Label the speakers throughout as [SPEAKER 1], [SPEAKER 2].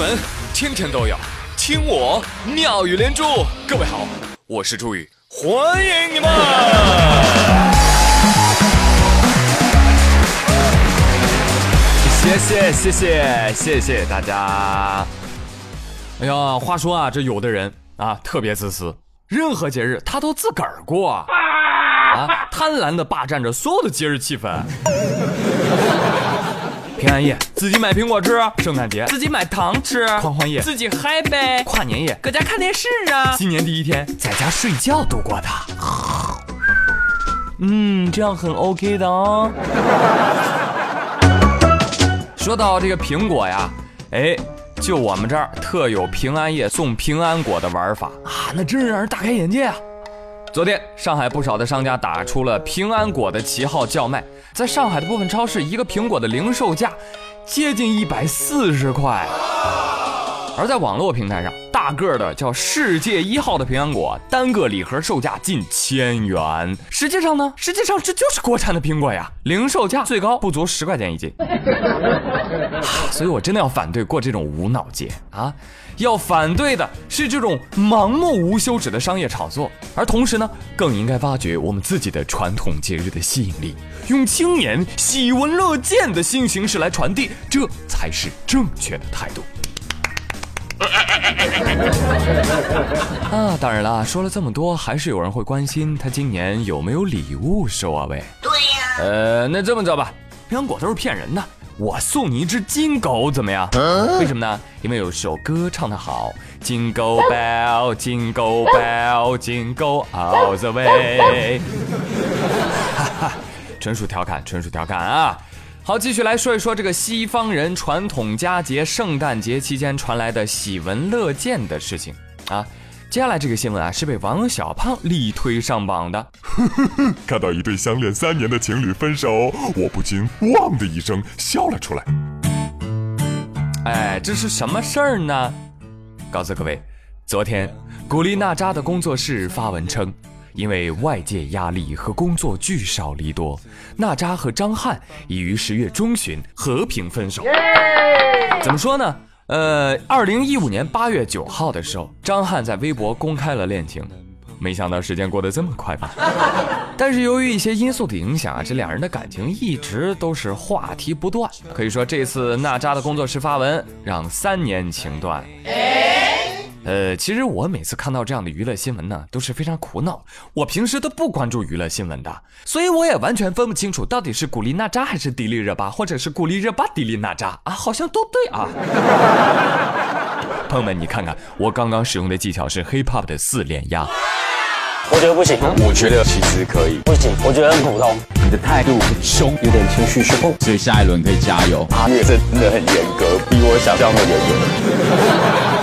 [SPEAKER 1] 闻天天都有，听我妙语连珠。各位好，我是朱宇，欢迎你们！
[SPEAKER 2] 谢谢谢谢谢谢大家。哎呀，话说啊，这有的人啊特别自私，任何节日他都自个儿过啊，贪婪的霸占着所有的节日气氛。平安夜自己买苹果吃，圣诞节自己买糖吃，狂欢夜自己嗨呗，跨年夜搁家看电视啊，新年第一天在家睡觉度过的。嗯，这样很 OK 的哦。说到这个苹果呀，哎，就我们这儿特有平安夜送平安果的玩法啊，那真是让人大开眼界啊。昨天，上海不少的商家打出了平安果的旗号叫卖，在上海的部分超市，一个苹果的零售价接近一百四十块。而在网络平台上，大个的叫“世界一号”的平安果，单个礼盒售价近千元。实际上呢，实际上这就是国产的苹果呀，零售价最高不足十块钱一斤。所以我真的要反对过这种无脑节啊！要反对的是这种盲目无休止的商业炒作，而同时呢，更应该发掘我们自己的传统节日的吸引力，用青年喜闻乐见的新形式来传递，这才是正确的态度。啊，当然了，说了这么多，还是有人会关心他今年有没有礼物收啊？喂，对呀，呃，那这么着吧，平安果都是骗人的。我送你一只金狗怎么样？为什么呢？因为有首歌唱得好，Jingle Bell，Jingle Bell，Jingle All the way。哈哈，纯属调侃，纯属调侃啊！好，继续来说一说这个西方人传统佳节圣诞节期间传来的喜闻乐见的事情啊。接下来这个新闻啊，是被王小胖力推上榜的。
[SPEAKER 3] 看到一对相恋三年的情侣分手，我不禁“汪”的一声笑了出来。
[SPEAKER 2] 哎，这是什么事儿呢？告诉各位，昨天古力娜扎的工作室发文称，因为外界压力和工作聚少离多，娜扎和张翰已于十月中旬和平分手。怎么说呢？呃，二零一五年八月九号的时候，张翰在微博公开了恋情，没想到时间过得这么快吧？但是由于一些因素的影响啊，这两人的感情一直都是话题不断。可以说这次娜扎的工作室发文，让三年情断。呃，其实我每次看到这样的娱乐新闻呢，都是非常苦恼。我平时都不关注娱乐新闻的，所以我也完全分不清楚到底是古力娜扎还是迪丽热巴，或者是古力热巴迪丽娜扎啊，好像都对啊。朋友们，你看看我刚刚使用的技巧是 hip hop 的四连压。
[SPEAKER 4] 我觉得不行，
[SPEAKER 5] 我觉得其实可以，
[SPEAKER 4] 不行，我觉得很普通。
[SPEAKER 5] 你的态度很凶，
[SPEAKER 4] 有点情绪失控，
[SPEAKER 5] 所以下一轮可以加油。
[SPEAKER 4] 阿月真的很严格，比我想象的严
[SPEAKER 2] 格。看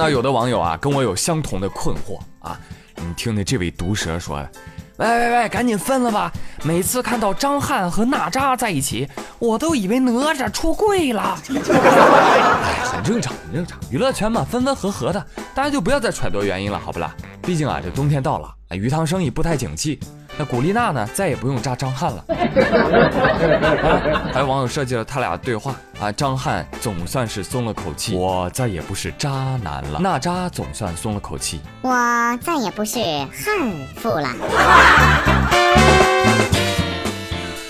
[SPEAKER 2] 那有的网友啊跟我有相同的困惑啊，你听听这位毒舌说，喂喂喂，赶紧分了吧！每次看到张翰和娜扎在一起，我都以为哪吒出柜了。哎，很正常，很正常，娱乐圈嘛，分分合合的，大家就不要再揣度原因了，好不啦？毕竟啊，这冬天到了，鱼塘生意不太景气。那古丽娜呢，再也不用扎张翰了。还有网友设计了他俩对话啊，张翰总算是松了口气，我再也不是渣男了。娜扎总算松了口气，
[SPEAKER 6] 我再也不是悍妇了。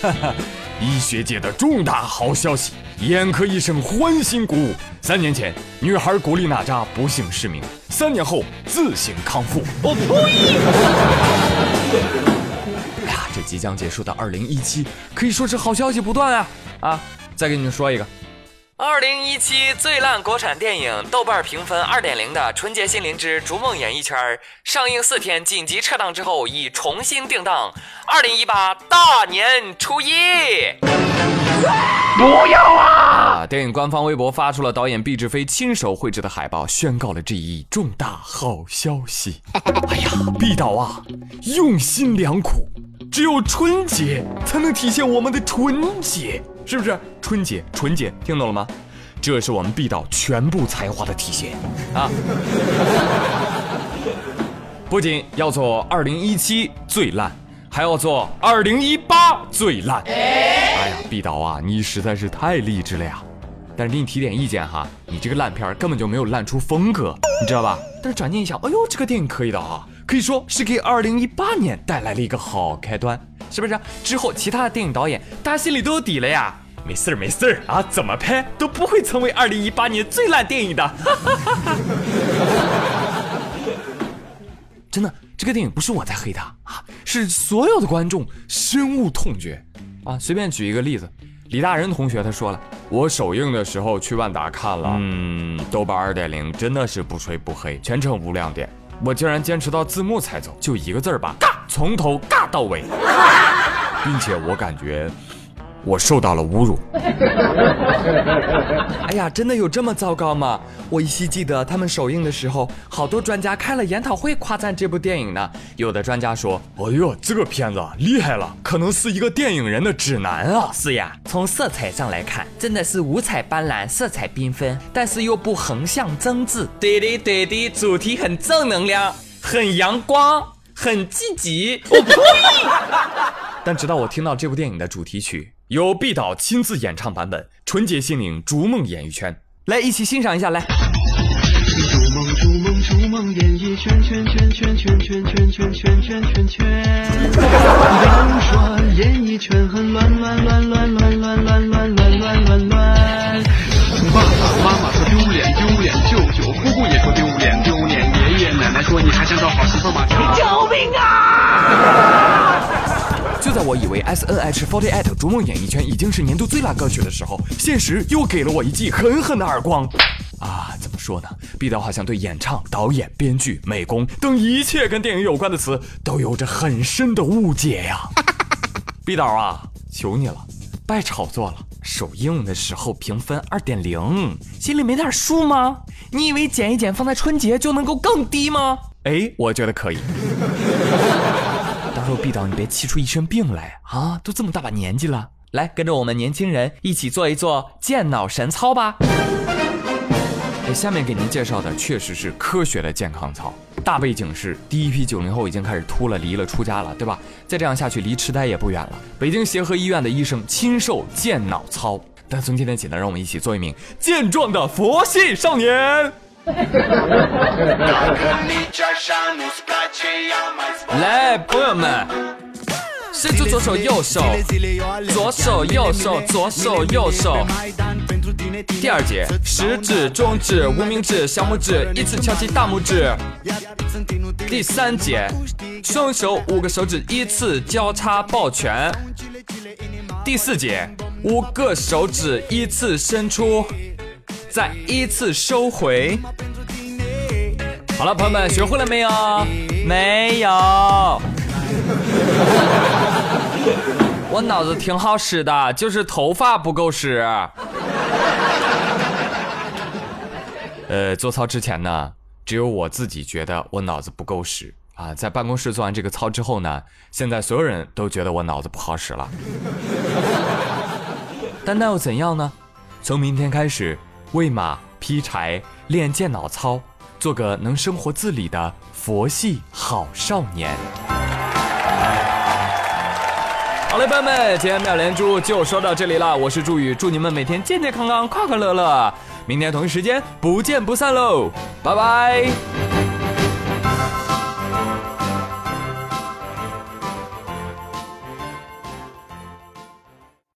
[SPEAKER 2] 哈哈，医学界的重大好消息，眼科医生欢欣鼓舞。三年前，女孩古力娜扎不幸失明，三年后自行康复。我呸呀！这即将结束的二零一七可以说是好消息不断啊啊！再给你们说一个，二零一七最烂国产电影豆瓣评分二点零的《纯洁心灵之逐梦演艺圈》上映四天紧急撤档之后已重新定档二零一八大年初一。不要啊！啊！电影官方微博发出了导演毕志飞亲手绘制的海报，宣告了这一重大好消息。哎呀，毕导啊，用心良苦。只有春节才能体现我们的纯洁，是不是？春节，纯洁，听懂了吗？这是我们毕导全部才华的体现啊！不仅要做二零一七最烂，还要做二零一八最烂。哎呀，毕导啊，你实在是太励志了呀！但是给你提点意见哈，你这个烂片根本就没有烂出风格，你知道吧？但是转念一想，哎呦，这个电影可以的啊，可以说是给二零一八年带来了一个好开端，是不是？之后其他的电影导演，大家心里都有底了呀。没事儿，没事儿啊，怎么拍都不会成为二零一八年最烂电影的。真的，这个电影不是我在黑他啊，是所有的观众深恶痛绝啊。随便举一个例子，李大仁同学他说了，我首映的时候去万达看了，嗯，豆瓣二点零真的是不吹不黑，全程无亮点。我竟然坚持到字幕才走，就一个字儿吧，尬，从头尬到尾，并且我感觉。我受到了侮辱。哎呀，真的有这么糟糕吗？我依稀记得他们首映的时候，好多专家开了研讨会夸赞这部电影呢。有的专家说：“哎呦，这个片子厉害了，可能是一个电影人的指南啊。”是呀，从色彩上来看，真的是五彩斑斓，色彩缤纷，但是又不横向争执。对的，对的，主题很正能量，很阳光，很积极。我呸！但直到我听到这部电影的主题曲。由毕导亲自演唱版本，纯洁心灵，逐梦演艺圈，来一起欣赏一下，来。逐梦逐梦逐梦演艺圈圈圈圈圈圈圈圈圈圈圈圈。S N H Forty Eight 逐梦演艺圈已经是年度最烂歌曲的时候，现实又给了我一记狠狠的耳光。啊，怎么说呢？毕导好像对演唱、导演、编剧、美工等一切跟电影有关的词都有着很深的误解呀。毕导啊，求你了，别炒作了。首映的时候评分二点零，心里没点数吗？你以为剪一剪放在春节就能够更低吗？哎，我觉得可以。到时候毕导，你别气出一身病来啊！都这么大把年纪了，来跟着我们年轻人一起做一做健脑神操吧。哎，下面给您介绍的确实是科学的健康操。大背景是第一批九零后已经开始秃了、离了、出家了，对吧？再这样下去，离痴呆也不远了。北京协和医院的医生亲授健脑操，但从今天起呢，让我们一起做一名健壮的佛系少年。来，朋友们，伸出左手右手，左手右手，左手右手。第二节，食指、中指、无名指、小拇指依次敲击大拇指。第三节，双手五个手指依次交叉抱拳。第四节，五个手指依次伸出。再依次收回。好了，朋友们，学会了没有？没有。我脑子挺好使的，就是头发不够使。呃，做操之前呢，只有我自己觉得我脑子不够使啊。在办公室做完这个操之后呢，现在所有人都觉得我脑子不好使了。但那又怎样呢？从明天开始。喂马、劈柴、练健脑操，做个能生活自理的佛系好少年。好嘞，朋友们，今天妙连珠就说到这里了。我是朱宇，祝你们每天健健康康、快快乐乐。明天同一时间不见不散喽，拜拜。